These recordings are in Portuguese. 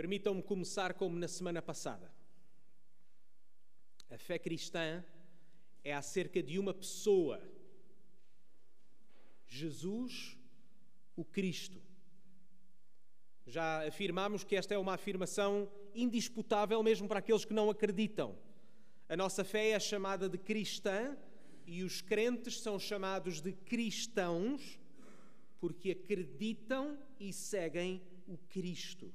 Permitam-me começar como na semana passada. A fé cristã é acerca de uma pessoa, Jesus, o Cristo. Já afirmamos que esta é uma afirmação indisputável mesmo para aqueles que não acreditam. A nossa fé é chamada de cristã e os crentes são chamados de cristãos porque acreditam e seguem o Cristo.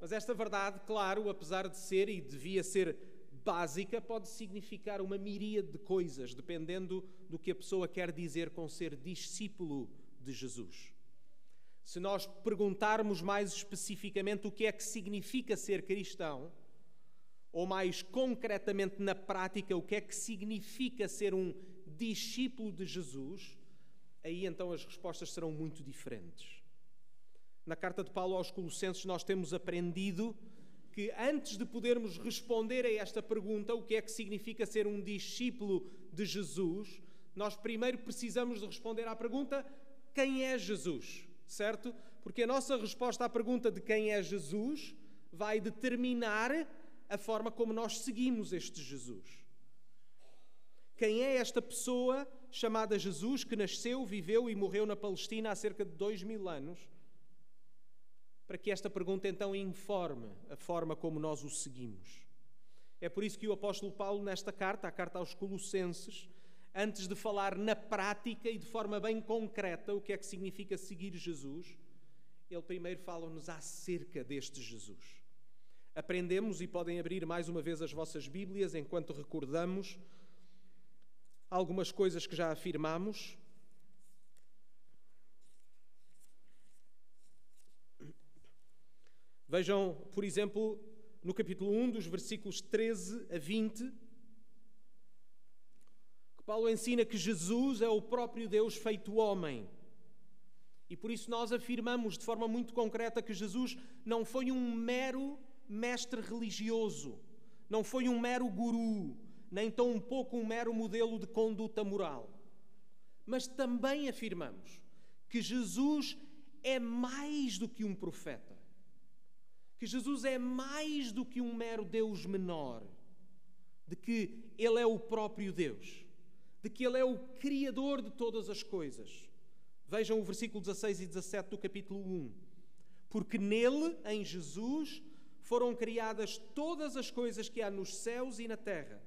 Mas esta verdade, claro, apesar de ser e devia ser básica, pode significar uma miríade de coisas, dependendo do que a pessoa quer dizer com ser discípulo de Jesus. Se nós perguntarmos mais especificamente o que é que significa ser cristão, ou mais concretamente na prática, o que é que significa ser um discípulo de Jesus, aí então as respostas serão muito diferentes. Na carta de Paulo aos Colossenses, nós temos aprendido que antes de podermos responder a esta pergunta, o que é que significa ser um discípulo de Jesus, nós primeiro precisamos de responder à pergunta: quem é Jesus? Certo? Porque a nossa resposta à pergunta de quem é Jesus vai determinar a forma como nós seguimos este Jesus. Quem é esta pessoa chamada Jesus que nasceu, viveu e morreu na Palestina há cerca de dois mil anos? Para que esta pergunta então informe a forma como nós o seguimos. É por isso que o apóstolo Paulo, nesta carta, a carta aos Colossenses, antes de falar na prática e de forma bem concreta o que é que significa seguir Jesus, ele primeiro fala-nos acerca deste Jesus aprendemos e podem abrir mais uma vez as vossas Bíblias enquanto recordamos algumas coisas que já afirmamos. Vejam, por exemplo, no capítulo 1, dos versículos 13 a 20, que Paulo ensina que Jesus é o próprio Deus feito homem. E por isso nós afirmamos de forma muito concreta que Jesus não foi um mero mestre religioso, não foi um mero guru, nem tão pouco um mero modelo de conduta moral. Mas também afirmamos que Jesus é mais do que um profeta, que Jesus é mais do que um mero Deus menor, de que Ele é o próprio Deus, de que Ele é o Criador de todas as coisas. Vejam o versículo 16 e 17 do capítulo 1. Porque nele, em Jesus, foram criadas todas as coisas que há nos céus e na terra,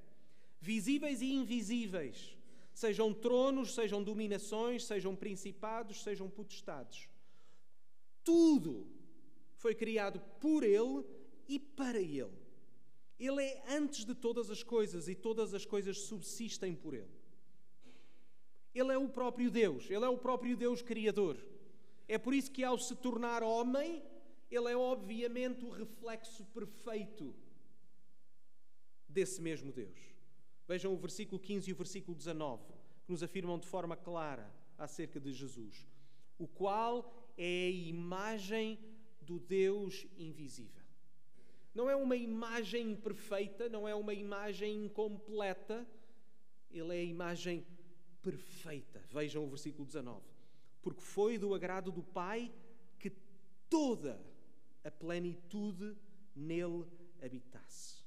visíveis e invisíveis, sejam tronos, sejam dominações, sejam principados, sejam potestades. Tudo foi criado por Ele e para Ele. Ele é antes de todas as coisas e todas as coisas subsistem por Ele. Ele é o próprio Deus, Ele é o próprio Deus Criador. É por isso que, ao se tornar homem, ele é obviamente o reflexo perfeito desse mesmo Deus. Vejam o versículo 15 e o versículo 19, que nos afirmam de forma clara acerca de Jesus, o qual é a imagem do Deus invisível. Não é uma imagem perfeita, não é uma imagem incompleta, ele é a imagem perfeita. Vejam o versículo 19. Porque foi do agrado do Pai que toda a plenitude nele habitasse.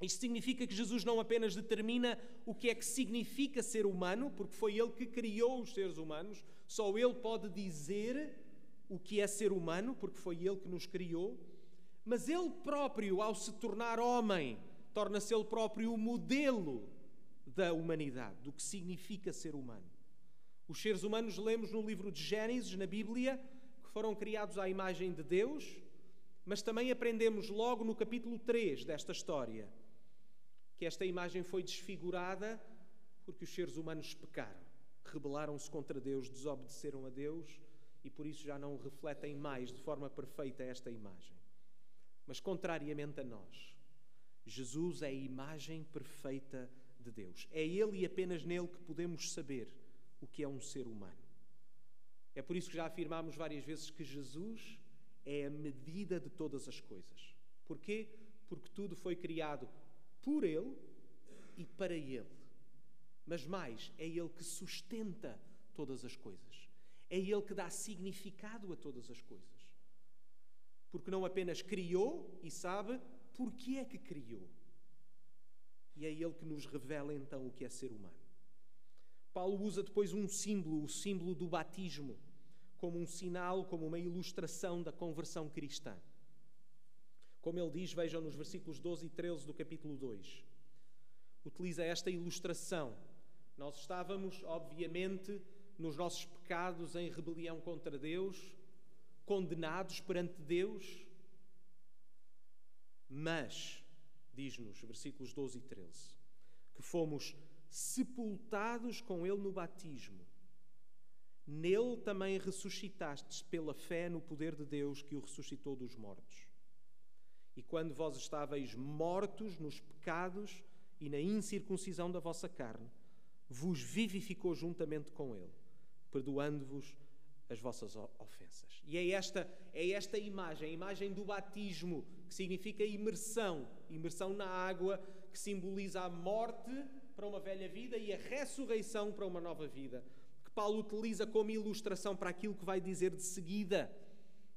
Isto significa que Jesus não apenas determina o que é que significa ser humano, porque foi ele que criou os seres humanos, só ele pode dizer o que é ser humano, porque foi ele que nos criou, mas ele próprio, ao se tornar homem, torna-se ele próprio o modelo da humanidade, do que significa ser humano. Os seres humanos, lemos no livro de Gênesis, na Bíblia, foram criados à imagem de Deus, mas também aprendemos logo no capítulo 3 desta história que esta imagem foi desfigurada porque os seres humanos pecaram, rebelaram-se contra Deus, desobedeceram a Deus e por isso já não refletem mais de forma perfeita esta imagem. Mas contrariamente a nós, Jesus é a imagem perfeita de Deus. É Ele e apenas nele que podemos saber o que é um ser humano. É por isso que já afirmámos várias vezes que Jesus é a medida de todas as coisas. Porquê? Porque tudo foi criado por Ele e para Ele. Mas mais, é Ele que sustenta todas as coisas. É Ele que dá significado a todas as coisas. Porque não apenas criou e sabe porque é que criou. E é Ele que nos revela então o que é ser humano. Paulo usa depois um símbolo, o símbolo do batismo, como um sinal, como uma ilustração da conversão cristã. Como ele diz, vejam nos versículos 12 e 13 do capítulo 2. Utiliza esta ilustração. Nós estávamos, obviamente, nos nossos pecados em rebelião contra Deus, condenados perante Deus, mas, diz-nos, versículos 12 e 13, que fomos sepultados com Ele no batismo. Nele também ressuscitastes pela fé no poder de Deus que o ressuscitou dos mortos. E quando vós estáveis mortos nos pecados e na incircuncisão da vossa carne, vos vivificou juntamente com Ele, perdoando-vos as vossas ofensas. E é esta, é esta imagem, a imagem do batismo, que significa imersão, imersão na água, que simboliza a morte para uma velha vida e a ressurreição para uma nova vida, que Paulo utiliza como ilustração para aquilo que vai dizer de seguida.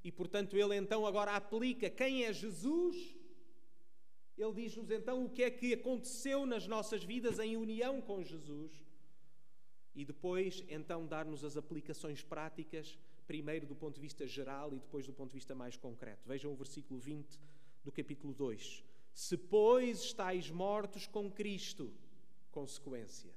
E portanto, ele então agora aplica quem é Jesus. Ele diz-nos então o que é que aconteceu nas nossas vidas em união com Jesus. E depois, então, dar-nos as aplicações práticas, primeiro do ponto de vista geral e depois do ponto de vista mais concreto. Vejam o versículo 20 do capítulo 2. Se, pois, estáis mortos com Cristo, consequência.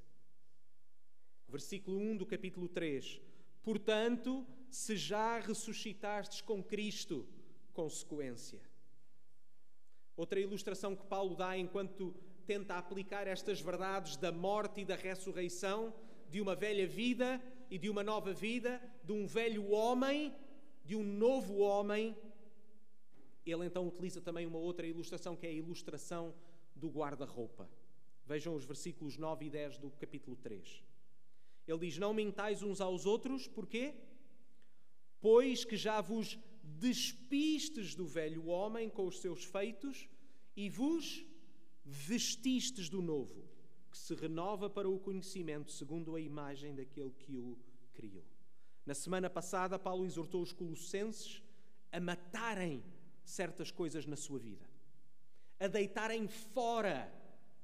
Versículo 1 do capítulo 3. Portanto, se já ressuscitastes com Cristo, consequência. Outra ilustração que Paulo dá enquanto tenta aplicar estas verdades da morte e da ressurreição, de uma velha vida e de uma nova vida, de um velho homem, de um novo homem. Ele então utiliza também uma outra ilustração que é a ilustração do guarda-roupa. Vejam os versículos 9 e 10 do capítulo 3. Ele diz: Não mentais uns aos outros, porquê? Pois que já vos despistes do velho homem com os seus feitos e vos vestistes do novo, que se renova para o conhecimento segundo a imagem daquele que o criou. Na semana passada, Paulo exortou os colossenses a matarem certas coisas na sua vida, a deitarem fora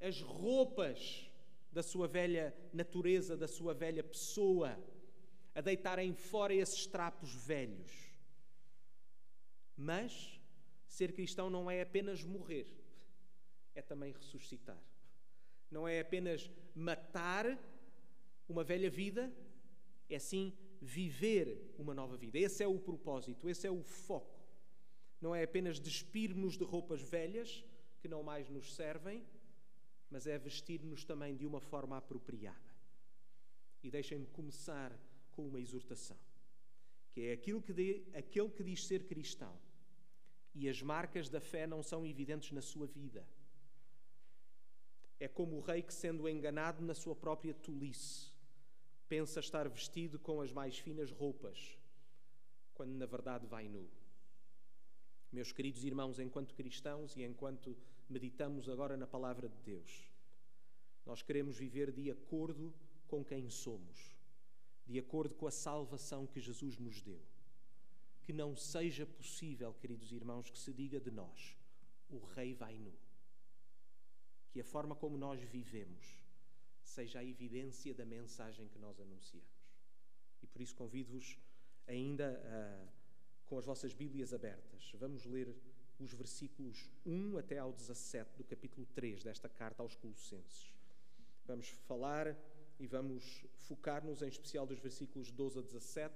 as roupas da sua velha natureza, da sua velha pessoa, a deitarem fora esses trapos velhos. Mas ser cristão não é apenas morrer, é também ressuscitar. Não é apenas matar uma velha vida, é sim viver uma nova vida. Esse é o propósito, esse é o foco. Não é apenas despir-nos de roupas velhas que não mais nos servem, mas é vestir-nos também de uma forma apropriada. E deixem-me começar com uma exortação, que é aquilo que de, aquele que diz ser cristão e as marcas da fé não são evidentes na sua vida. É como o rei que, sendo enganado na sua própria tolice, pensa estar vestido com as mais finas roupas, quando na verdade vai nu. Meus queridos irmãos, enquanto cristãos e enquanto meditamos agora na palavra de Deus, nós queremos viver de acordo com quem somos, de acordo com a salvação que Jesus nos deu. Que não seja possível, queridos irmãos, que se diga de nós: o Rei vai nu. Que a forma como nós vivemos seja a evidência da mensagem que nós anunciamos. E por isso convido-vos ainda a com as vossas Bíblias abertas. Vamos ler os versículos 1 até ao 17 do capítulo 3 desta carta aos Colossenses. Vamos falar e vamos focar-nos em especial dos versículos 12 a 17,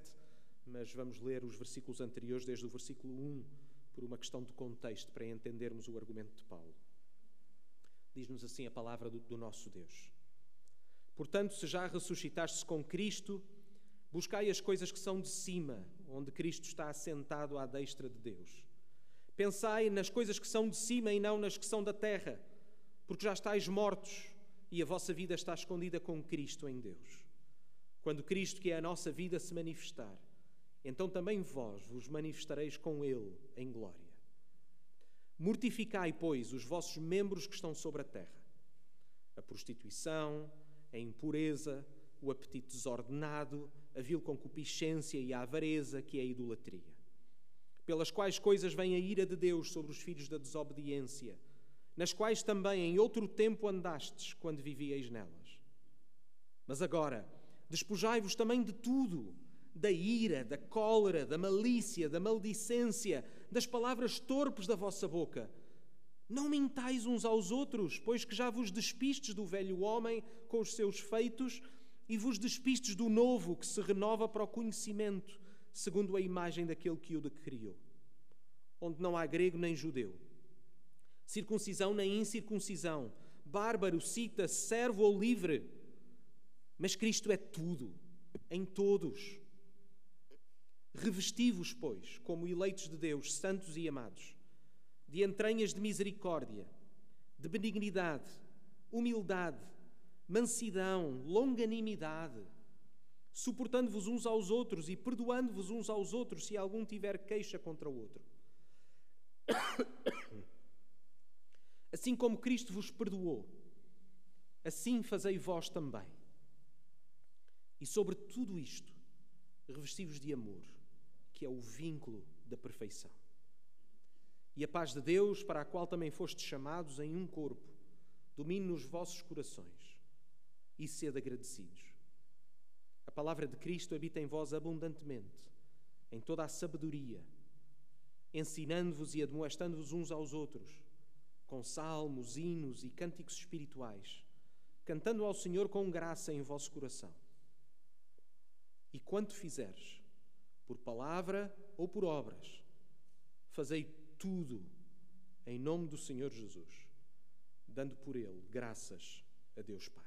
mas vamos ler os versículos anteriores, desde o versículo 1, por uma questão de contexto, para entendermos o argumento de Paulo. Diz-nos assim a palavra do, do nosso Deus. Portanto, se já ressuscitaste com Cristo, buscai as coisas que são de cima onde Cristo está assentado à destra de Deus. Pensai nas coisas que são de cima e não nas que são da terra, porque já estáis mortos e a vossa vida está escondida com Cristo em Deus. Quando Cristo, que é a nossa vida, se manifestar, então também vós vos manifestareis com Ele em glória. Mortificai, pois, os vossos membros que estão sobre a terra: a prostituição, a impureza, o apetite desordenado, a vil concupiscência e a avareza, que é a idolatria. pelas quais coisas vem a ira de Deus sobre os filhos da desobediência, nas quais também em outro tempo andastes quando vivíeis nelas. Mas agora, despojai-vos também de tudo, da ira, da cólera, da malícia, da maldicência, das palavras torpes da vossa boca. Não mintais uns aos outros, pois que já vos despistes do velho homem com os seus feitos e vos despistes do novo que se renova para o conhecimento, segundo a imagem daquele que o criou. Onde não há grego nem judeu, circuncisão nem incircuncisão, bárbaro, cita, servo ou livre, mas Cristo é tudo, em todos. Revesti-vos, pois, como eleitos de Deus, santos e amados, de entranhas de misericórdia, de benignidade, humildade, mansidão, longanimidade, suportando-vos uns aos outros e perdoando-vos uns aos outros se algum tiver queixa contra o outro. Assim como Cristo vos perdoou, assim fazei vós também. E sobre tudo isto, revesti-vos de amor, que é o vínculo da perfeição. E a paz de Deus, para a qual também fostes chamados em um corpo, domine nos vossos corações e sede agradecidos. A palavra de Cristo habita em vós abundantemente, em toda a sabedoria, ensinando-vos e admoestando-vos uns aos outros, com salmos, hinos e cânticos espirituais, cantando ao Senhor com graça em vosso coração. E quanto fizeres, por palavra ou por obras, fazei tudo em nome do Senhor Jesus, dando por ele graças a Deus Pai.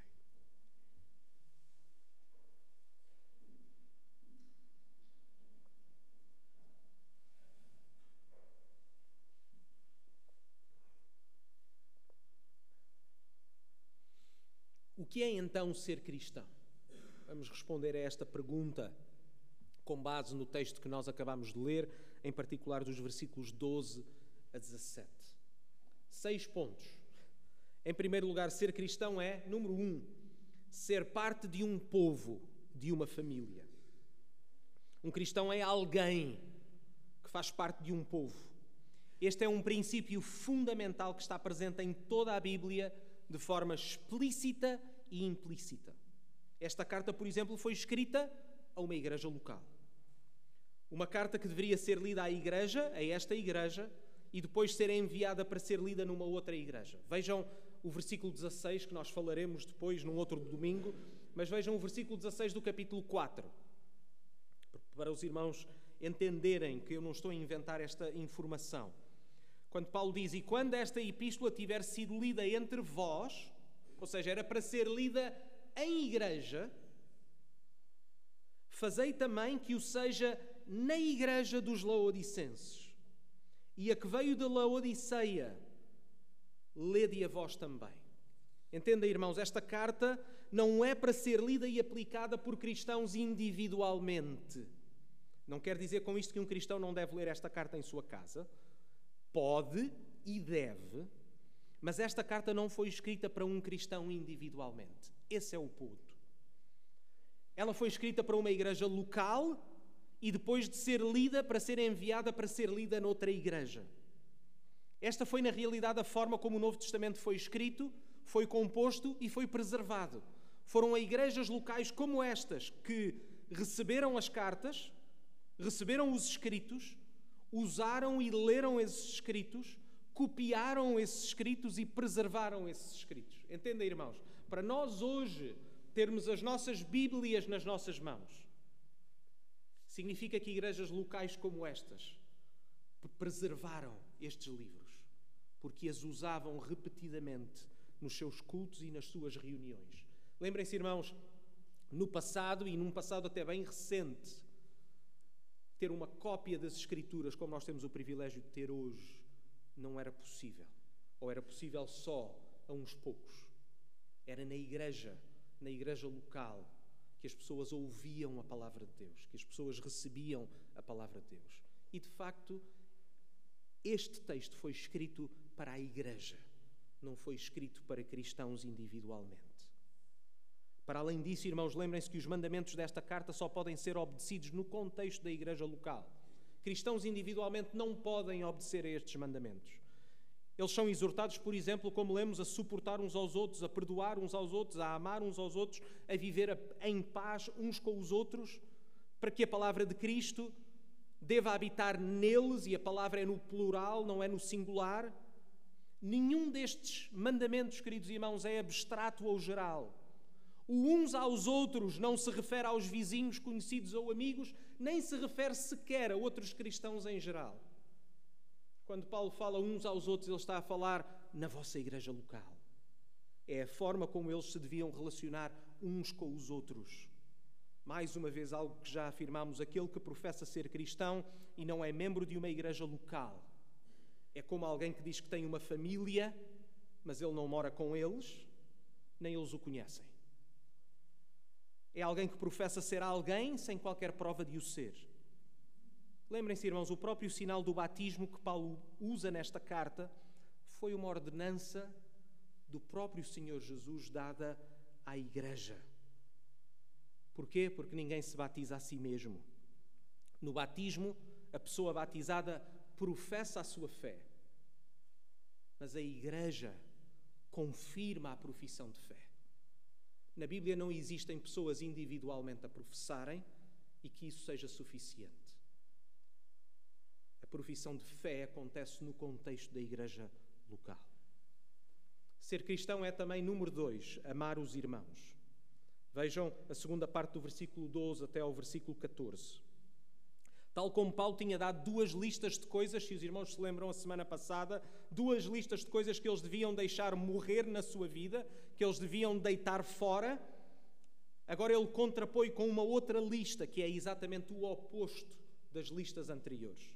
O que é então ser cristão? Vamos responder a esta pergunta com base no texto que nós acabamos de ler, em particular dos versículos 12 a 17. Seis pontos. Em primeiro lugar, ser cristão é, número um, ser parte de um povo, de uma família. Um cristão é alguém que faz parte de um povo. Este é um princípio fundamental que está presente em toda a Bíblia de forma explícita e implícita. Esta carta, por exemplo, foi escrita a uma igreja local. Uma carta que deveria ser lida à igreja, a esta igreja, e depois ser enviada para ser lida numa outra igreja. Vejam o versículo 16, que nós falaremos depois num outro domingo, mas vejam o versículo 16 do capítulo 4. Para os irmãos entenderem que eu não estou a inventar esta informação. Quando Paulo diz: E quando esta epístola tiver sido lida entre vós, ou seja, era para ser lida em igreja, fazei também que o seja na igreja dos Laodicenses. E a que veio de Laodiceia, lede a vós também. Entenda, irmãos, esta carta não é para ser lida e aplicada por cristãos individualmente. Não quer dizer com isto que um cristão não deve ler esta carta em sua casa. Pode e deve, mas esta carta não foi escrita para um cristão individualmente. Esse é o ponto. Ela foi escrita para uma igreja local e depois de ser lida, para ser enviada para ser lida noutra igreja. Esta foi, na realidade, a forma como o Novo Testamento foi escrito, foi composto e foi preservado. Foram a igrejas locais como estas que receberam as cartas, receberam os escritos, usaram e leram esses escritos copiaram esses escritos e preservaram esses escritos. Entendem, irmãos? Para nós hoje termos as nossas Bíblias nas nossas mãos, significa que igrejas locais como estas preservaram estes livros, porque as usavam repetidamente nos seus cultos e nas suas reuniões. Lembrem-se, irmãos, no passado e num passado até bem recente, ter uma cópia das Escrituras, como nós temos o privilégio de ter hoje, não era possível. Ou era possível só a uns poucos. Era na igreja, na igreja local, que as pessoas ouviam a palavra de Deus, que as pessoas recebiam a palavra de Deus. E de facto, este texto foi escrito para a igreja, não foi escrito para cristãos individualmente. Para além disso, irmãos, lembrem-se que os mandamentos desta carta só podem ser obedecidos no contexto da igreja local. Cristãos individualmente não podem obedecer a estes mandamentos. Eles são exortados, por exemplo, como lemos, a suportar uns aos outros, a perdoar uns aos outros, a amar uns aos outros, a viver em paz uns com os outros, para que a palavra de Cristo deva habitar neles, e a palavra é no plural, não é no singular. Nenhum destes mandamentos, queridos irmãos, é abstrato ou geral. O uns aos outros não se refere aos vizinhos, conhecidos ou amigos, nem se refere sequer a outros cristãos em geral. Quando Paulo fala uns aos outros, ele está a falar na vossa igreja local. É a forma como eles se deviam relacionar uns com os outros. Mais uma vez, algo que já afirmamos: aquele que professa ser cristão e não é membro de uma igreja local. É como alguém que diz que tem uma família, mas ele não mora com eles, nem eles o conhecem. É alguém que professa ser alguém sem qualquer prova de o ser. Lembrem-se, irmãos, o próprio sinal do batismo que Paulo usa nesta carta foi uma ordenança do próprio Senhor Jesus dada à Igreja. Porquê? Porque ninguém se batiza a si mesmo. No batismo, a pessoa batizada professa a sua fé, mas a Igreja confirma a profissão de fé. Na Bíblia não existem pessoas individualmente a professarem e que isso seja suficiente profissão de fé acontece no contexto da igreja local. Ser cristão é também, número dois, amar os irmãos. Vejam a segunda parte do versículo 12 até ao versículo 14. Tal como Paulo tinha dado duas listas de coisas, se os irmãos se lembram a semana passada, duas listas de coisas que eles deviam deixar morrer na sua vida, que eles deviam deitar fora, agora ele contrapõe com uma outra lista, que é exatamente o oposto das listas anteriores.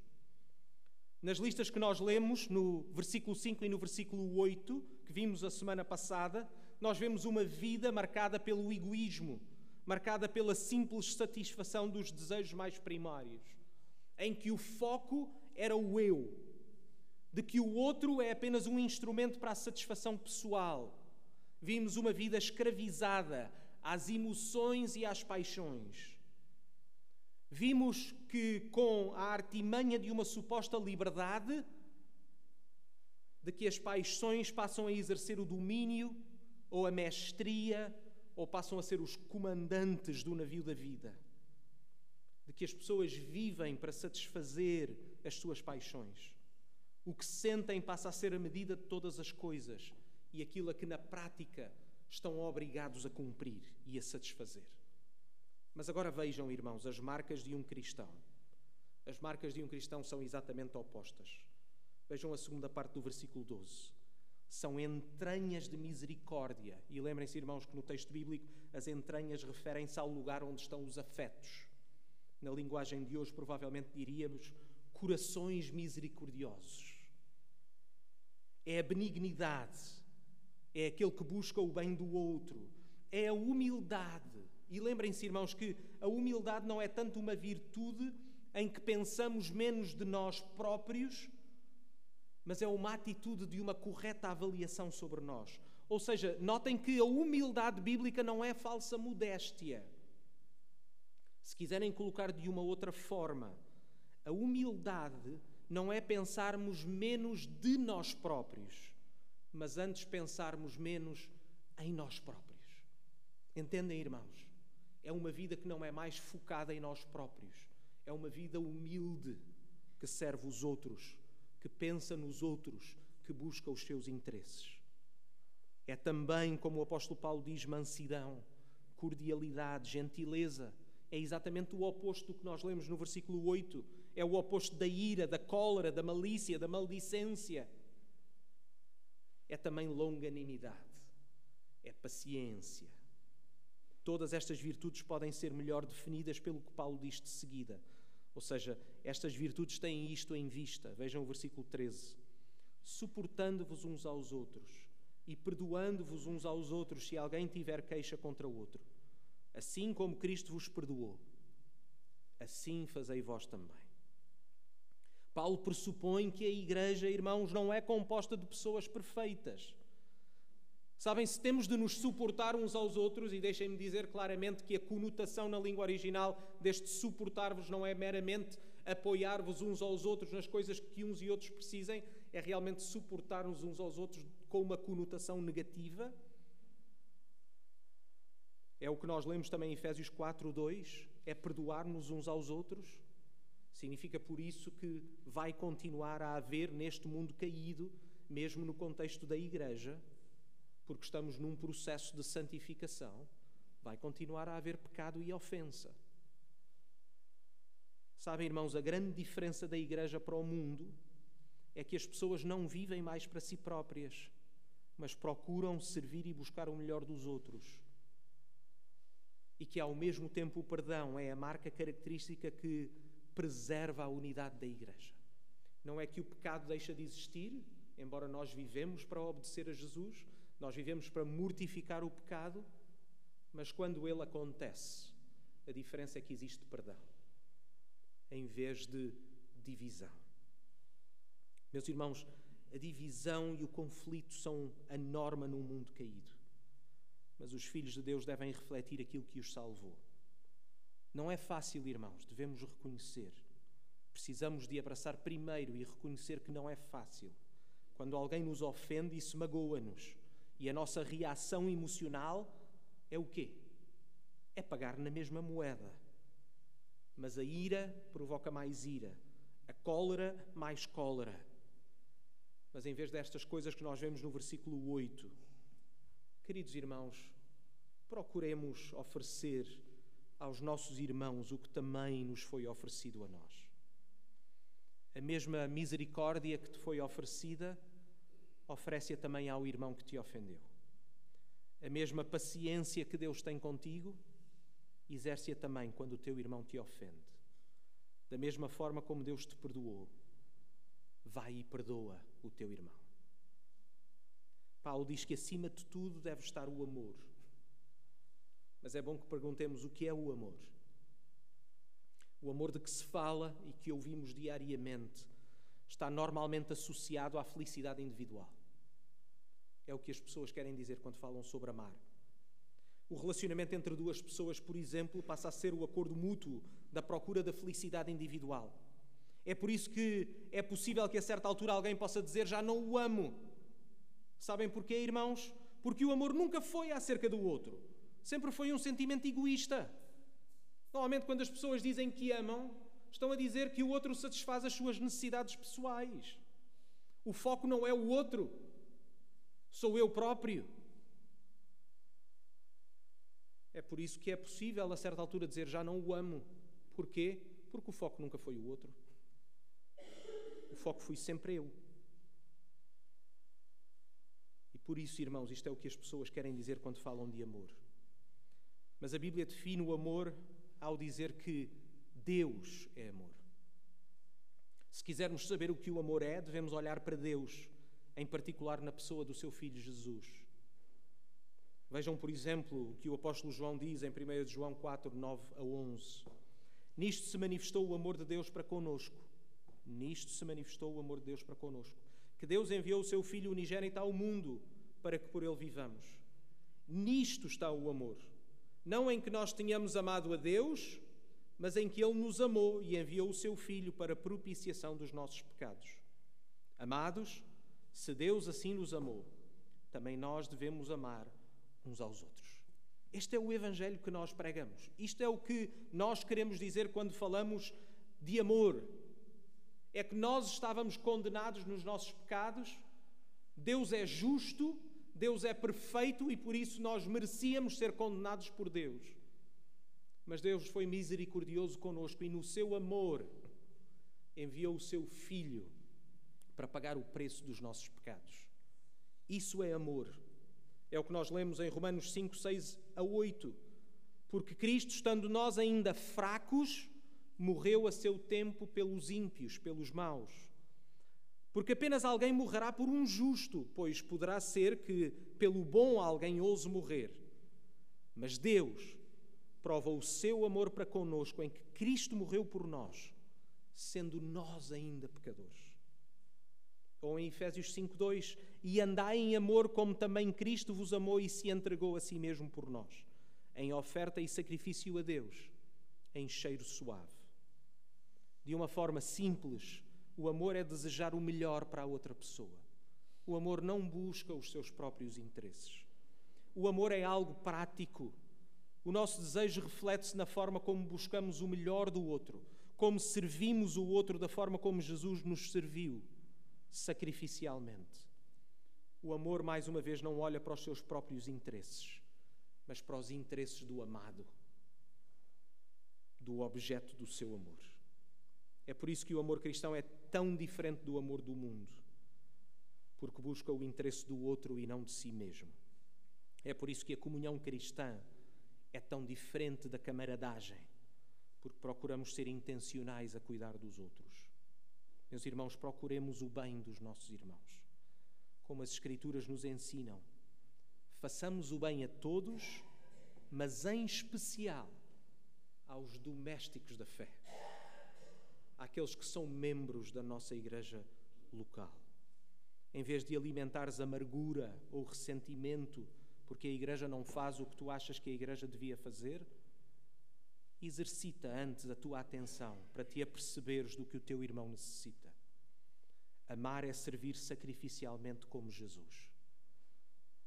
Nas listas que nós lemos, no versículo 5 e no versículo 8, que vimos a semana passada, nós vemos uma vida marcada pelo egoísmo, marcada pela simples satisfação dos desejos mais primários, em que o foco era o eu, de que o outro é apenas um instrumento para a satisfação pessoal. Vimos uma vida escravizada às emoções e às paixões. Vimos que, com a artimanha de uma suposta liberdade, de que as paixões passam a exercer o domínio ou a mestria, ou passam a ser os comandantes do navio da vida. De que as pessoas vivem para satisfazer as suas paixões. O que sentem passa a ser a medida de todas as coisas e aquilo a que na prática estão obrigados a cumprir e a satisfazer. Mas agora vejam, irmãos, as marcas de um cristão. As marcas de um cristão são exatamente opostas. Vejam a segunda parte do versículo 12. São entranhas de misericórdia. E lembrem-se, irmãos, que no texto bíblico as entranhas referem-se ao lugar onde estão os afetos. Na linguagem de hoje, provavelmente diríamos corações misericordiosos. É a benignidade, é aquele que busca o bem do outro, é a humildade e lembrem-se, irmãos, que a humildade não é tanto uma virtude em que pensamos menos de nós próprios, mas é uma atitude de uma correta avaliação sobre nós. Ou seja, notem que a humildade bíblica não é falsa modéstia. Se quiserem colocar de uma outra forma, a humildade não é pensarmos menos de nós próprios, mas antes pensarmos menos em nós próprios. Entendem, irmãos? É uma vida que não é mais focada em nós próprios. É uma vida humilde que serve os outros, que pensa nos outros, que busca os seus interesses. É também, como o apóstolo Paulo diz, mansidão, cordialidade, gentileza. É exatamente o oposto do que nós lemos no versículo 8. É o oposto da ira, da cólera, da malícia, da maldicência. É também longanimidade, é paciência, Todas estas virtudes podem ser melhor definidas pelo que Paulo diz de seguida. Ou seja, estas virtudes têm isto em vista. Vejam o versículo 13: suportando-vos uns aos outros e perdoando-vos uns aos outros se alguém tiver queixa contra o outro, assim como Cristo vos perdoou, assim fazei vós também. Paulo pressupõe que a igreja, irmãos, não é composta de pessoas perfeitas. Sabem, se temos de nos suportar uns aos outros, e deixem-me dizer claramente que a conotação na língua original deste suportar-vos não é meramente apoiar-vos uns aos outros nas coisas que uns e outros precisem, é realmente suportar-nos uns aos outros com uma conotação negativa? É o que nós lemos também em Efésios 4, 2, é perdoar-nos uns aos outros. Significa por isso que vai continuar a haver neste mundo caído, mesmo no contexto da igreja, porque estamos num processo de santificação, vai continuar a haver pecado e ofensa. Sabem, irmãos, a grande diferença da igreja para o mundo é que as pessoas não vivem mais para si próprias, mas procuram servir e buscar o melhor dos outros. E que ao mesmo tempo o perdão é a marca característica que preserva a unidade da igreja. Não é que o pecado deixa de existir, embora nós vivemos para obedecer a Jesus, nós vivemos para mortificar o pecado, mas quando ele acontece, a diferença é que existe perdão, em vez de divisão. Meus irmãos, a divisão e o conflito são a norma num mundo caído. Mas os filhos de Deus devem refletir aquilo que os salvou. Não é fácil, irmãos, devemos reconhecer. Precisamos de abraçar primeiro e reconhecer que não é fácil. Quando alguém nos ofende, isso magoa-nos. E a nossa reação emocional é o quê? É pagar na mesma moeda. Mas a ira provoca mais ira, a cólera mais cólera. Mas em vez destas coisas que nós vemos no versículo 8, queridos irmãos, procuremos oferecer aos nossos irmãos o que também nos foi oferecido a nós. A mesma misericórdia que te foi oferecida, oferece-a também ao irmão que te ofendeu. A mesma paciência que Deus tem contigo, exerce-a também quando o teu irmão te ofende. Da mesma forma como Deus te perdoou, vai e perdoa o teu irmão. Paulo diz que acima de tudo deve estar o amor. Mas é bom que perguntemos o que é o amor. O amor de que se fala e que ouvimos diariamente está normalmente associado à felicidade individual. É o que as pessoas querem dizer quando falam sobre amar. O relacionamento entre duas pessoas, por exemplo, passa a ser o acordo mútuo da procura da felicidade individual. É por isso que é possível que a certa altura alguém possa dizer já não o amo. Sabem porquê, irmãos? Porque o amor nunca foi acerca do outro. Sempre foi um sentimento egoísta. Normalmente, quando as pessoas dizem que amam, estão a dizer que o outro satisfaz as suas necessidades pessoais. O foco não é o outro, sou eu próprio. É por isso que é possível, a certa altura, dizer já não o amo. Porquê? Porque o foco nunca foi o outro. O foco fui sempre eu. E por isso, irmãos, isto é o que as pessoas querem dizer quando falam de amor. Mas a Bíblia define o amor ao dizer que Deus é amor. Se quisermos saber o que o amor é, devemos olhar para Deus, em particular na pessoa do seu filho Jesus. Vejam, por exemplo, o que o apóstolo João diz em 1 João 4, 9 a 11. Nisto se manifestou o amor de Deus para conosco. Nisto se manifestou o amor de Deus para conosco. Que Deus enviou o seu Filho unigênito ao mundo para que por ele vivamos. Nisto está o amor. Não em que nós tenhamos amado a Deus, mas em que Ele nos amou e enviou o seu Filho para propiciação dos nossos pecados. Amados, se Deus assim nos amou, também nós devemos amar uns aos outros. Este é o Evangelho que nós pregamos. Isto é o que nós queremos dizer quando falamos de amor. É que nós estávamos condenados nos nossos pecados, Deus é justo, Deus é perfeito e por isso nós merecíamos ser condenados por Deus. Mas Deus foi misericordioso conosco e, no seu amor, enviou o seu Filho para pagar o preço dos nossos pecados. Isso é amor. É o que nós lemos em Romanos 5, 6 a 8. Porque Cristo, estando nós ainda fracos, morreu a seu tempo pelos ímpios, pelos maus. Porque apenas alguém morrerá por um justo, pois poderá ser que pelo bom alguém ouse morrer. Mas Deus prova o seu amor para conosco em que Cristo morreu por nós, sendo nós ainda pecadores. Ou em Efésios 5:2, e andai em amor como também Cristo vos amou e se entregou a si mesmo por nós, em oferta e sacrifício a Deus, em cheiro suave. De uma forma simples, o amor é desejar o melhor para a outra pessoa. O amor não busca os seus próprios interesses. O amor é algo prático. O nosso desejo reflete-se na forma como buscamos o melhor do outro, como servimos o outro da forma como Jesus nos serviu, sacrificialmente. O amor, mais uma vez, não olha para os seus próprios interesses, mas para os interesses do amado, do objeto do seu amor. É por isso que o amor cristão é tão diferente do amor do mundo, porque busca o interesse do outro e não de si mesmo. É por isso que a comunhão cristã é tão diferente da camaradagem, porque procuramos ser intencionais a cuidar dos outros. Meus irmãos, procuremos o bem dos nossos irmãos como as Escrituras nos ensinam. Façamos o bem a todos, mas em especial aos domésticos da fé, àqueles que são membros da nossa igreja local. Em vez de alimentares amargura ou ressentimento porque a igreja não faz o que tu achas que a igreja devia fazer, exercita antes a tua atenção para te aperceberes do que o teu irmão necessita. Amar é servir sacrificialmente como Jesus.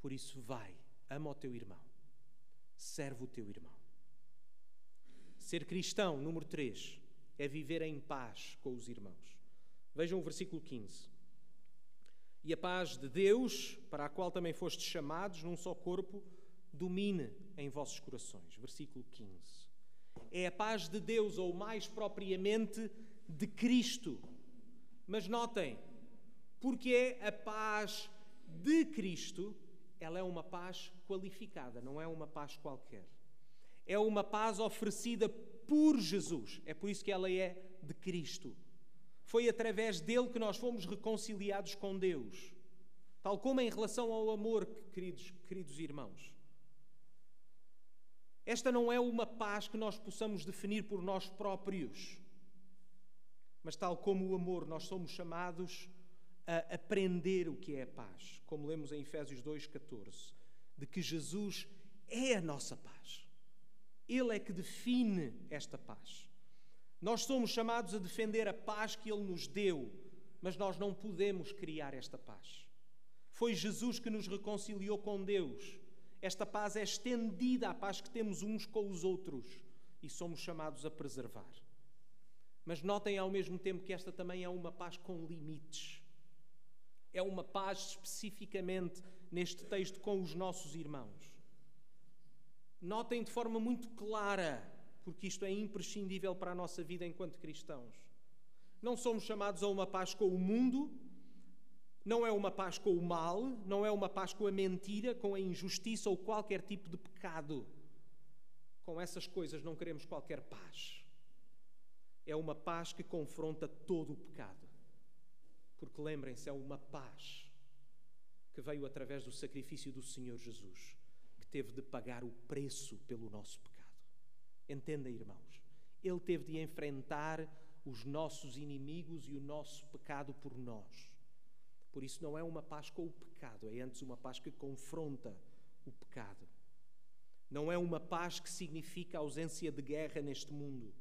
Por isso, vai, ama o teu irmão, serve o teu irmão. Ser cristão, número 3, é viver em paz com os irmãos. Vejam o versículo 15. E a paz de Deus, para a qual também fostes chamados num só corpo, domine em vossos corações. Versículo 15. É a paz de Deus, ou mais propriamente de Cristo. Mas notem, porque é a paz de Cristo, ela é uma paz qualificada, não é uma paz qualquer. É uma paz oferecida por Jesus. É por isso que ela é de Cristo. Foi através dele que nós fomos reconciliados com Deus. Tal como em relação ao amor, queridos, queridos irmãos. Esta não é uma paz que nós possamos definir por nós próprios. Mas, tal como o amor, nós somos chamados a aprender o que é a paz, como lemos em Efésios 2,14, de que Jesus é a nossa paz. Ele é que define esta paz. Nós somos chamados a defender a paz que Ele nos deu, mas nós não podemos criar esta paz. Foi Jesus que nos reconciliou com Deus. Esta paz é estendida à paz que temos uns com os outros e somos chamados a preservar. Mas notem ao mesmo tempo que esta também é uma paz com limites. É uma paz especificamente neste texto com os nossos irmãos. Notem de forma muito clara, porque isto é imprescindível para a nossa vida enquanto cristãos. Não somos chamados a uma paz com o mundo, não é uma paz com o mal, não é uma paz com a mentira, com a injustiça ou qualquer tipo de pecado. Com essas coisas não queremos qualquer paz. É uma paz que confronta todo o pecado. Porque lembrem-se, é uma paz que veio através do sacrifício do Senhor Jesus, que teve de pagar o preço pelo nosso pecado. Entenda, irmãos, ele teve de enfrentar os nossos inimigos e o nosso pecado por nós. Por isso, não é uma paz com o pecado, é antes uma paz que confronta o pecado. Não é uma paz que significa ausência de guerra neste mundo.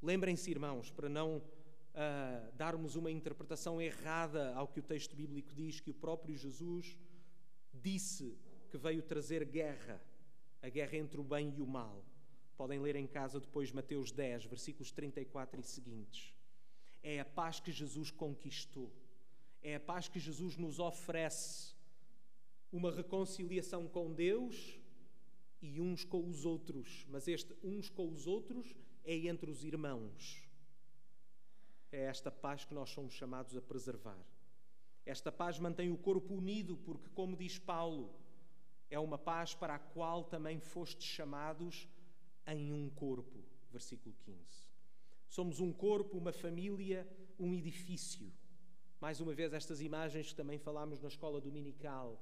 Lembrem-se, irmãos, para não uh, darmos uma interpretação errada ao que o texto bíblico diz, que o próprio Jesus disse que veio trazer guerra, a guerra entre o bem e o mal. Podem ler em casa depois Mateus 10, versículos 34 e seguintes. É a paz que Jesus conquistou. É a paz que Jesus nos oferece. Uma reconciliação com Deus e uns com os outros. Mas este uns com os outros é entre os irmãos. É esta paz que nós somos chamados a preservar. Esta paz mantém o corpo unido, porque, como diz Paulo, é uma paz para a qual também fostes chamados em um corpo. Versículo 15. Somos um corpo, uma família, um edifício. Mais uma vez, estas imagens que também falámos na escola dominical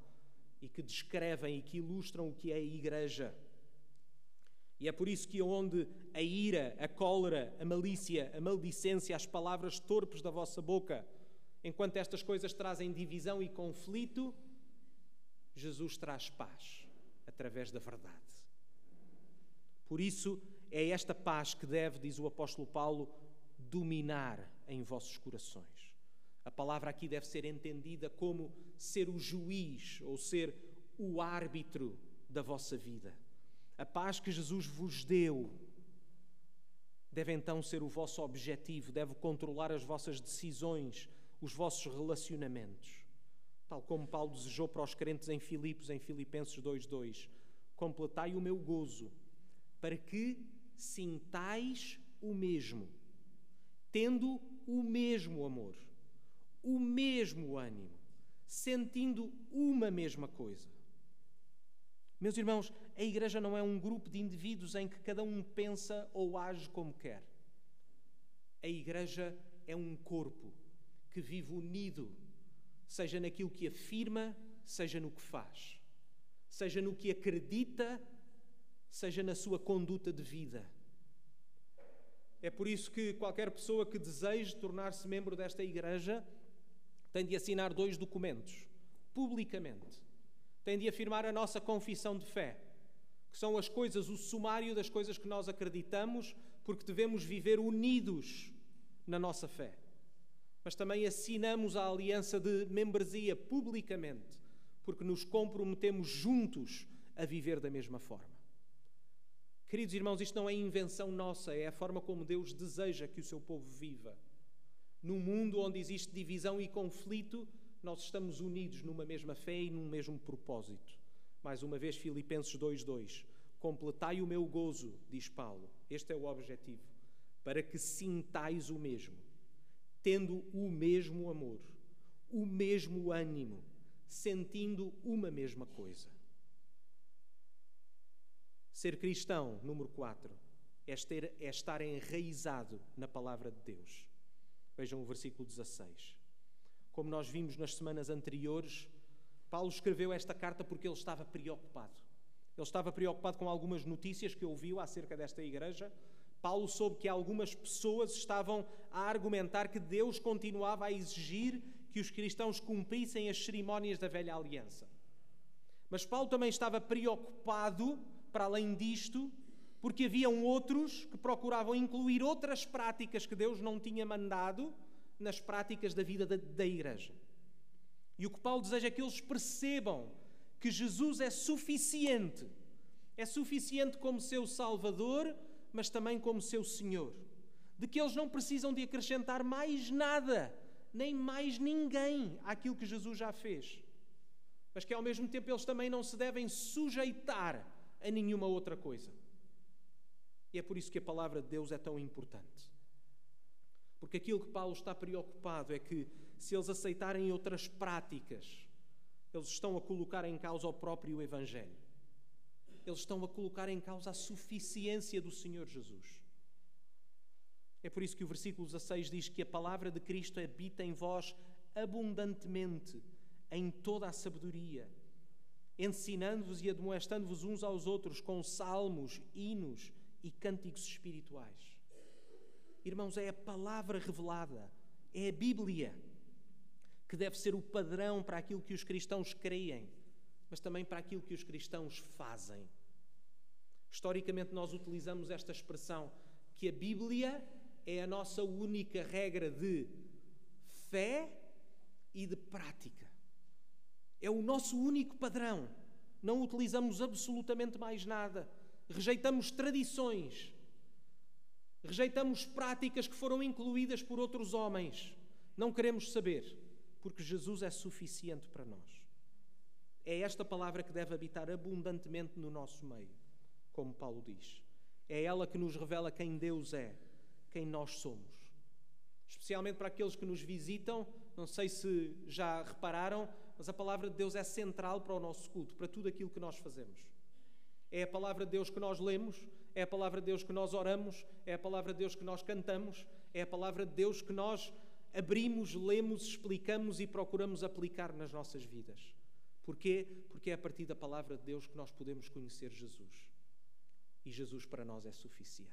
e que descrevem e que ilustram o que é a igreja. E é por isso que onde a ira, a cólera, a malícia, a maldicência, as palavras torpes da vossa boca, enquanto estas coisas trazem divisão e conflito, Jesus traz paz através da verdade. Por isso é esta paz que deve, diz o apóstolo Paulo, dominar em vossos corações. A palavra aqui deve ser entendida como ser o juiz ou ser o árbitro da vossa vida. A paz que Jesus vos deu deve então ser o vosso objetivo, deve controlar as vossas decisões, os vossos relacionamentos. Tal como Paulo desejou para os crentes em Filipos, em Filipenses 2:2, completai o meu gozo, para que sintais o mesmo, tendo o mesmo amor, o mesmo ânimo, sentindo uma mesma coisa. Meus irmãos, a igreja não é um grupo de indivíduos em que cada um pensa ou age como quer. A igreja é um corpo que vive unido, seja naquilo que afirma, seja no que faz, seja no que acredita, seja na sua conduta de vida. É por isso que qualquer pessoa que deseje tornar-se membro desta igreja tem de assinar dois documentos, publicamente tem de afirmar a nossa confissão de fé, que são as coisas, o sumário das coisas que nós acreditamos, porque devemos viver unidos na nossa fé. Mas também assinamos a aliança de membresia publicamente, porque nos comprometemos juntos a viver da mesma forma. Queridos irmãos, isto não é invenção nossa, é a forma como Deus deseja que o seu povo viva. Num mundo onde existe divisão e conflito, nós estamos unidos numa mesma fé e num mesmo propósito. Mais uma vez, Filipenses 2:2. Completai o meu gozo, diz Paulo. Este é o objetivo, para que sintais o mesmo, tendo o mesmo amor, o mesmo ânimo, sentindo uma mesma coisa. Ser cristão, número 4, é, é estar enraizado na palavra de Deus. Vejam o versículo 16. Como nós vimos nas semanas anteriores, Paulo escreveu esta carta porque ele estava preocupado. Ele estava preocupado com algumas notícias que ouviu acerca desta igreja. Paulo soube que algumas pessoas estavam a argumentar que Deus continuava a exigir que os cristãos cumprissem as cerimónias da velha aliança. Mas Paulo também estava preocupado, para além disto, porque haviam outros que procuravam incluir outras práticas que Deus não tinha mandado nas práticas da vida da, da igreja. E o que Paulo deseja é que eles percebam que Jesus é suficiente. É suficiente como seu Salvador, mas também como seu Senhor. De que eles não precisam de acrescentar mais nada, nem mais ninguém àquilo que Jesus já fez. Mas que ao mesmo tempo eles também não se devem sujeitar a nenhuma outra coisa. E é por isso que a palavra de Deus é tão importante. Porque aquilo que Paulo está preocupado é que, se eles aceitarem outras práticas, eles estão a colocar em causa o próprio Evangelho. Eles estão a colocar em causa a suficiência do Senhor Jesus. É por isso que o versículo 16 diz que a palavra de Cristo habita em vós abundantemente, em toda a sabedoria, ensinando-vos e admoestando-vos uns aos outros com salmos, hinos e cânticos espirituais. Irmãos, é a palavra revelada, é a Bíblia que deve ser o padrão para aquilo que os cristãos creem, mas também para aquilo que os cristãos fazem. Historicamente, nós utilizamos esta expressão que a Bíblia é a nossa única regra de fé e de prática. É o nosso único padrão. Não utilizamos absolutamente mais nada. Rejeitamos tradições, Rejeitamos práticas que foram incluídas por outros homens. Não queremos saber, porque Jesus é suficiente para nós. É esta palavra que deve habitar abundantemente no nosso meio, como Paulo diz. É ela que nos revela quem Deus é, quem nós somos. Especialmente para aqueles que nos visitam, não sei se já repararam, mas a palavra de Deus é central para o nosso culto, para tudo aquilo que nós fazemos. É a palavra de Deus que nós lemos, é a palavra de Deus que nós oramos, é a palavra de Deus que nós cantamos, é a palavra de Deus que nós abrimos, lemos, explicamos e procuramos aplicar nas nossas vidas. Porquê? Porque é a partir da palavra de Deus que nós podemos conhecer Jesus. E Jesus para nós é suficiente.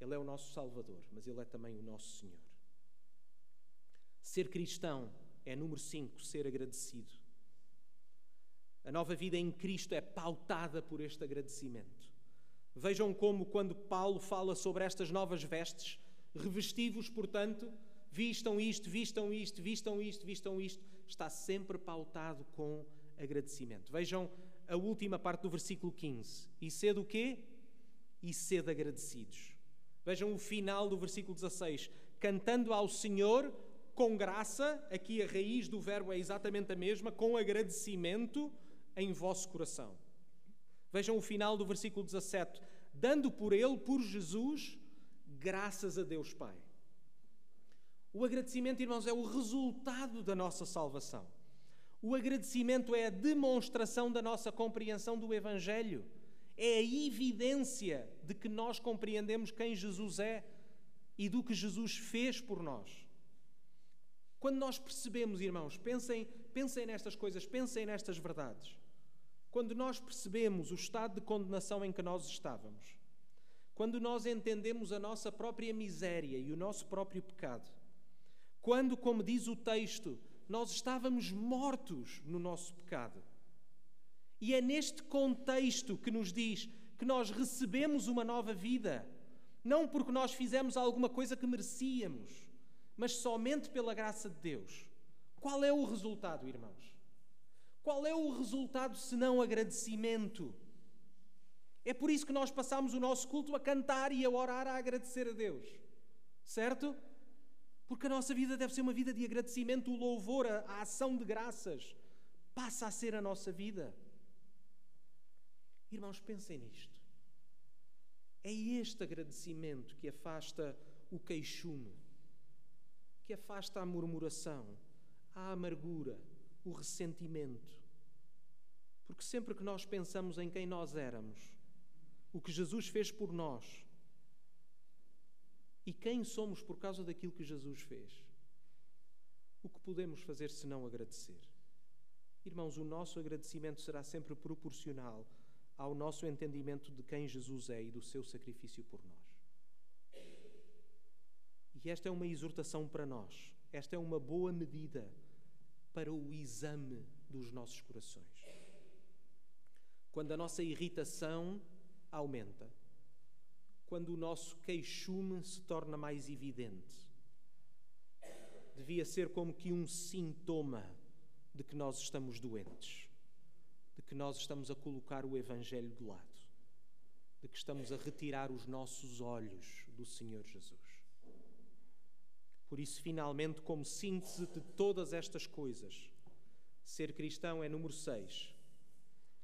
Ele é o nosso Salvador, mas Ele é também o nosso Senhor. Ser cristão é, número 5, ser agradecido. A nova vida em Cristo é pautada por este agradecimento. Vejam como, quando Paulo fala sobre estas novas vestes, Revestivos, portanto, vistam isto, vistam isto, vistam isto, vistam isto. Está sempre pautado com agradecimento. Vejam a última parte do versículo 15. E sede o quê? E sede agradecidos. Vejam o final do versículo 16. Cantando ao Senhor com graça, aqui a raiz do verbo é exatamente a mesma, com agradecimento em vosso coração. Vejam o final do versículo 17. Dando por ele, por Jesus, graças a Deus Pai. O agradecimento, irmãos, é o resultado da nossa salvação. O agradecimento é a demonstração da nossa compreensão do Evangelho. É a evidência de que nós compreendemos quem Jesus é e do que Jesus fez por nós. Quando nós percebemos, irmãos, pensem, pensem nestas coisas, pensem nestas verdades. Quando nós percebemos o estado de condenação em que nós estávamos, quando nós entendemos a nossa própria miséria e o nosso próprio pecado, quando, como diz o texto, nós estávamos mortos no nosso pecado. E é neste contexto que nos diz que nós recebemos uma nova vida, não porque nós fizemos alguma coisa que merecíamos, mas somente pela graça de Deus. Qual é o resultado, irmãos? Qual é o resultado senão agradecimento? É por isso que nós passamos o nosso culto a cantar e a orar a agradecer a Deus. Certo? Porque a nossa vida deve ser uma vida de agradecimento, o louvor, a ação de graças passa a ser a nossa vida. Irmãos, pensem nisto. É este agradecimento que afasta o queixume, que afasta a murmuração, a amargura, o ressentimento. Porque sempre que nós pensamos em quem nós éramos, o que Jesus fez por nós, e quem somos por causa daquilo que Jesus fez? O que podemos fazer se não agradecer? Irmãos, o nosso agradecimento será sempre proporcional ao nosso entendimento de quem Jesus é e do seu sacrifício por nós. E esta é uma exortação para nós, esta é uma boa medida para o exame dos nossos corações. Quando a nossa irritação aumenta, quando o nosso queixume se torna mais evidente. Devia ser como que um sintoma de que nós estamos doentes, de que nós estamos a colocar o Evangelho de lado, de que estamos a retirar os nossos olhos do Senhor Jesus. Por isso, finalmente, como síntese de todas estas coisas, ser cristão é número 6.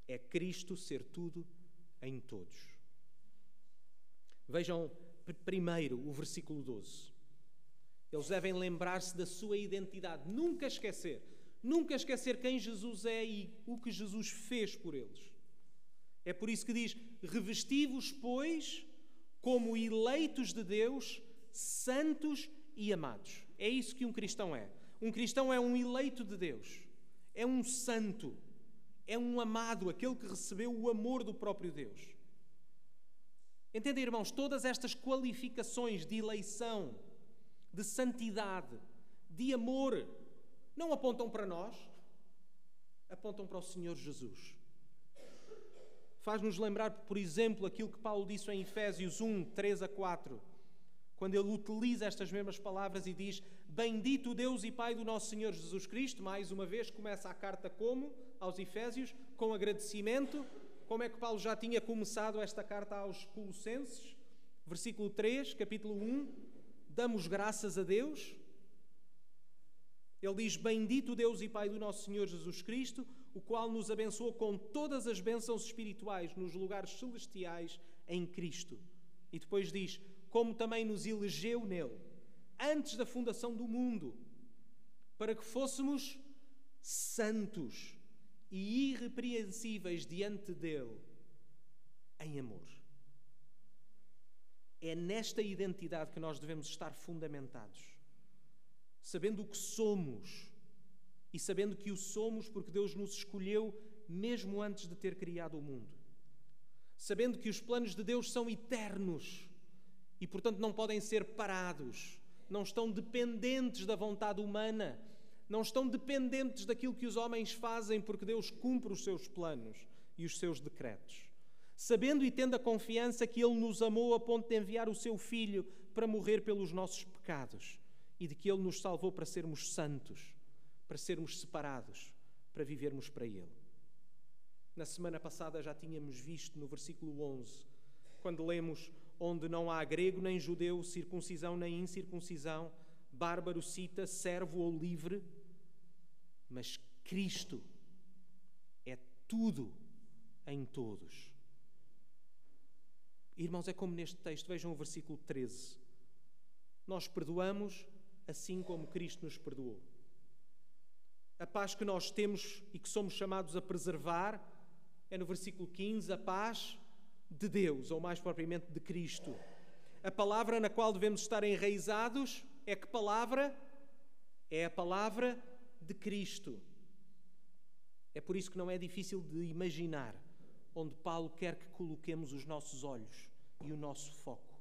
É Cristo ser tudo em todos. Vejam primeiro o versículo 12. Eles devem lembrar-se da sua identidade, nunca esquecer, nunca esquecer quem Jesus é e o que Jesus fez por eles. É por isso que diz: revesti-vos, pois, como eleitos de Deus, santos e amados. É isso que um cristão é. Um cristão é um eleito de Deus, é um santo, é um amado, aquele que recebeu o amor do próprio Deus. Entendem, irmãos, todas estas qualificações de eleição, de santidade, de amor, não apontam para nós, apontam para o Senhor Jesus. Faz-nos lembrar, por exemplo, aquilo que Paulo disse em Efésios 1, 3 a 4, quando ele utiliza estas mesmas palavras e diz: Bendito Deus e Pai do nosso Senhor Jesus Cristo. Mais uma vez, começa a carta como? Aos Efésios, com agradecimento como é que Paulo já tinha começado esta carta aos Colossenses? Versículo 3, capítulo 1. Damos graças a Deus. Ele diz: Bendito Deus e Pai do nosso Senhor Jesus Cristo, o qual nos abençoou com todas as bênçãos espirituais nos lugares celestiais em Cristo. E depois diz: Como também nos elegeu nele, antes da fundação do mundo, para que fôssemos santos e irrepreensíveis diante dele em amor. É nesta identidade que nós devemos estar fundamentados, sabendo o que somos e sabendo que o somos porque Deus nos escolheu mesmo antes de ter criado o mundo. Sabendo que os planos de Deus são eternos e, portanto, não podem ser parados, não estão dependentes da vontade humana não estão dependentes daquilo que os homens fazem, porque Deus cumpre os seus planos e os seus decretos. Sabendo e tendo a confiança que Ele nos amou a ponto de enviar o seu Filho para morrer pelos nossos pecados e de que Ele nos salvou para sermos santos, para sermos separados, para vivermos para Ele. Na semana passada já tínhamos visto no versículo 11, quando lemos: Onde não há grego nem judeu, circuncisão nem incircuncisão, bárbaro, cita, servo ou livre, mas Cristo é tudo em todos. Irmãos, é como neste texto, vejam o versículo 13. Nós perdoamos assim como Cristo nos perdoou. A paz que nós temos e que somos chamados a preservar é no versículo 15, a paz de Deus, ou mais propriamente de Cristo. A palavra na qual devemos estar enraizados é que palavra? É a palavra de Cristo. É por isso que não é difícil de imaginar onde Paulo quer que coloquemos os nossos olhos e o nosso foco.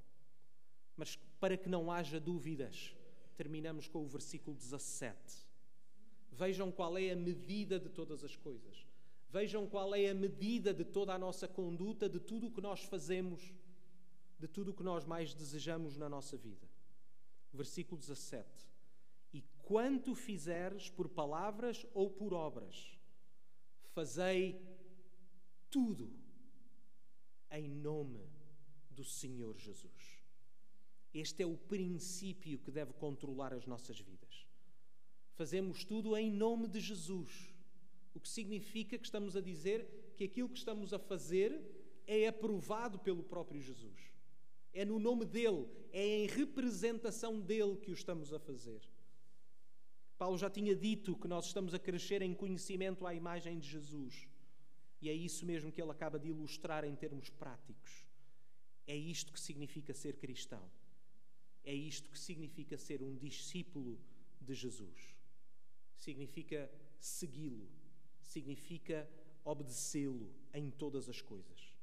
Mas para que não haja dúvidas, terminamos com o versículo 17. Vejam qual é a medida de todas as coisas. Vejam qual é a medida de toda a nossa conduta, de tudo o que nós fazemos, de tudo o que nós mais desejamos na nossa vida. Versículo 17. E quanto fizeres por palavras ou por obras, fazei tudo em nome do Senhor Jesus. Este é o princípio que deve controlar as nossas vidas. Fazemos tudo em nome de Jesus, o que significa que estamos a dizer que aquilo que estamos a fazer é aprovado pelo próprio Jesus. É no nome dele, é em representação dele que o estamos a fazer. Paulo já tinha dito que nós estamos a crescer em conhecimento à imagem de Jesus. E é isso mesmo que ele acaba de ilustrar em termos práticos. É isto que significa ser cristão. É isto que significa ser um discípulo de Jesus. Significa segui-lo, significa obedecê-lo em todas as coisas.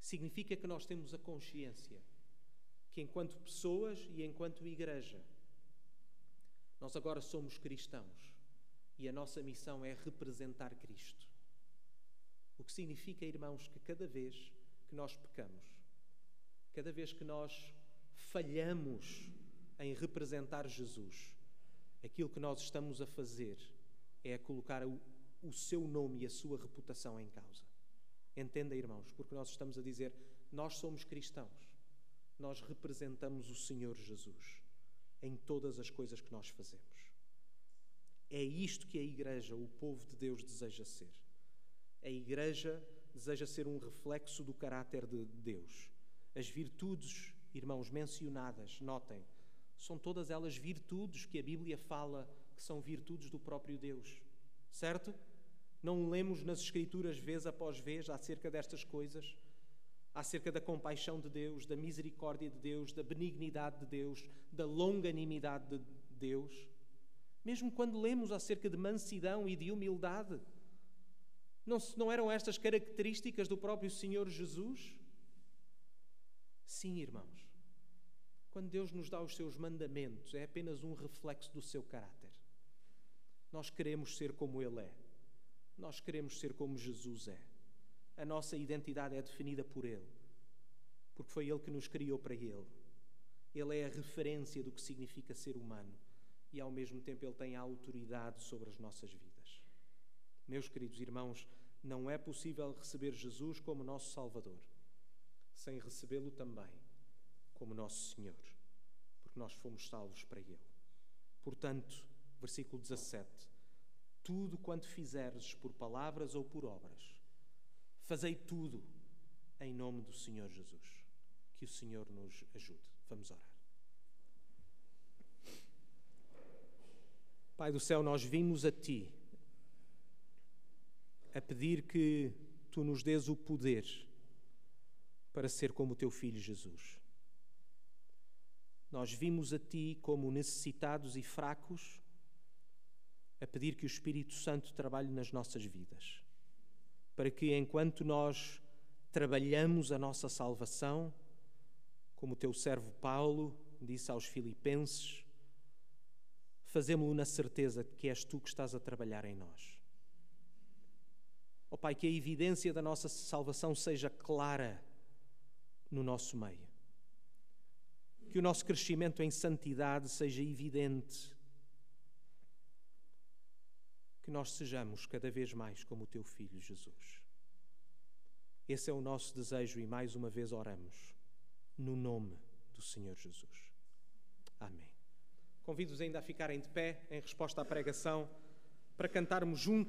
Significa que nós temos a consciência que, enquanto pessoas e enquanto igreja, nós agora somos cristãos e a nossa missão é representar Cristo. O que significa, irmãos, que cada vez que nós pecamos, cada vez que nós falhamos em representar Jesus, aquilo que nós estamos a fazer é a colocar o, seu nome e a sua reputação em causa. Entenda, irmãos, porque nós estamos a dizer: nós somos cristãos, nós representamos o Senhor Jesus em todas as coisas que nós fazemos. É isto que a Igreja, o povo de Deus, deseja ser. A Igreja deseja ser um reflexo do caráter de Deus. As virtudes, irmãos, mencionadas, notem, são todas elas virtudes que a Bíblia fala que são virtudes do próprio Deus. Certo? Não lemos nas Escrituras vez após vez acerca destas coisas? Acerca da compaixão de Deus, da misericórdia de Deus, da benignidade de Deus, da longanimidade de Deus? Mesmo quando lemos acerca de mansidão e de humildade? Não, não eram estas características do próprio Senhor Jesus? Sim, irmãos. Quando Deus nos dá os seus mandamentos, é apenas um reflexo do seu caráter. Nós queremos ser como Ele é. Nós queremos ser como Jesus é. A nossa identidade é definida por Ele, porque foi Ele que nos criou para Ele. Ele é a referência do que significa ser humano e, ao mesmo tempo, Ele tem a autoridade sobre as nossas vidas. Meus queridos irmãos, não é possível receber Jesus como nosso Salvador sem recebê-lo também como nosso Senhor, porque nós fomos salvos para Ele. Portanto, versículo 17: Tudo quanto fizeres por palavras ou por obras, fazei tudo em nome do Senhor Jesus. Que o Senhor nos ajude. Vamos orar. Pai do céu, nós vimos a Ti a pedir que tu nos dês o poder para ser como o teu filho Jesus. Nós vimos a ti como necessitados e fracos, a pedir que o Espírito Santo trabalhe nas nossas vidas, para que enquanto nós trabalhamos a nossa salvação, como o teu servo Paulo disse aos Filipenses, fazemos-lo na certeza de que és tu que estás a trabalhar em nós. Ó oh, Pai, que a evidência da nossa salvação seja clara no nosso meio. que o nosso crescimento em santidade seja evidente. Que nós sejamos cada vez mais como o teu filho Jesus. Esse é o nosso desejo e mais uma vez oramos no nome do Senhor Jesus. Amém. Convido-vos ainda a ficarem de pé em resposta à pregação para cantarmos juntos.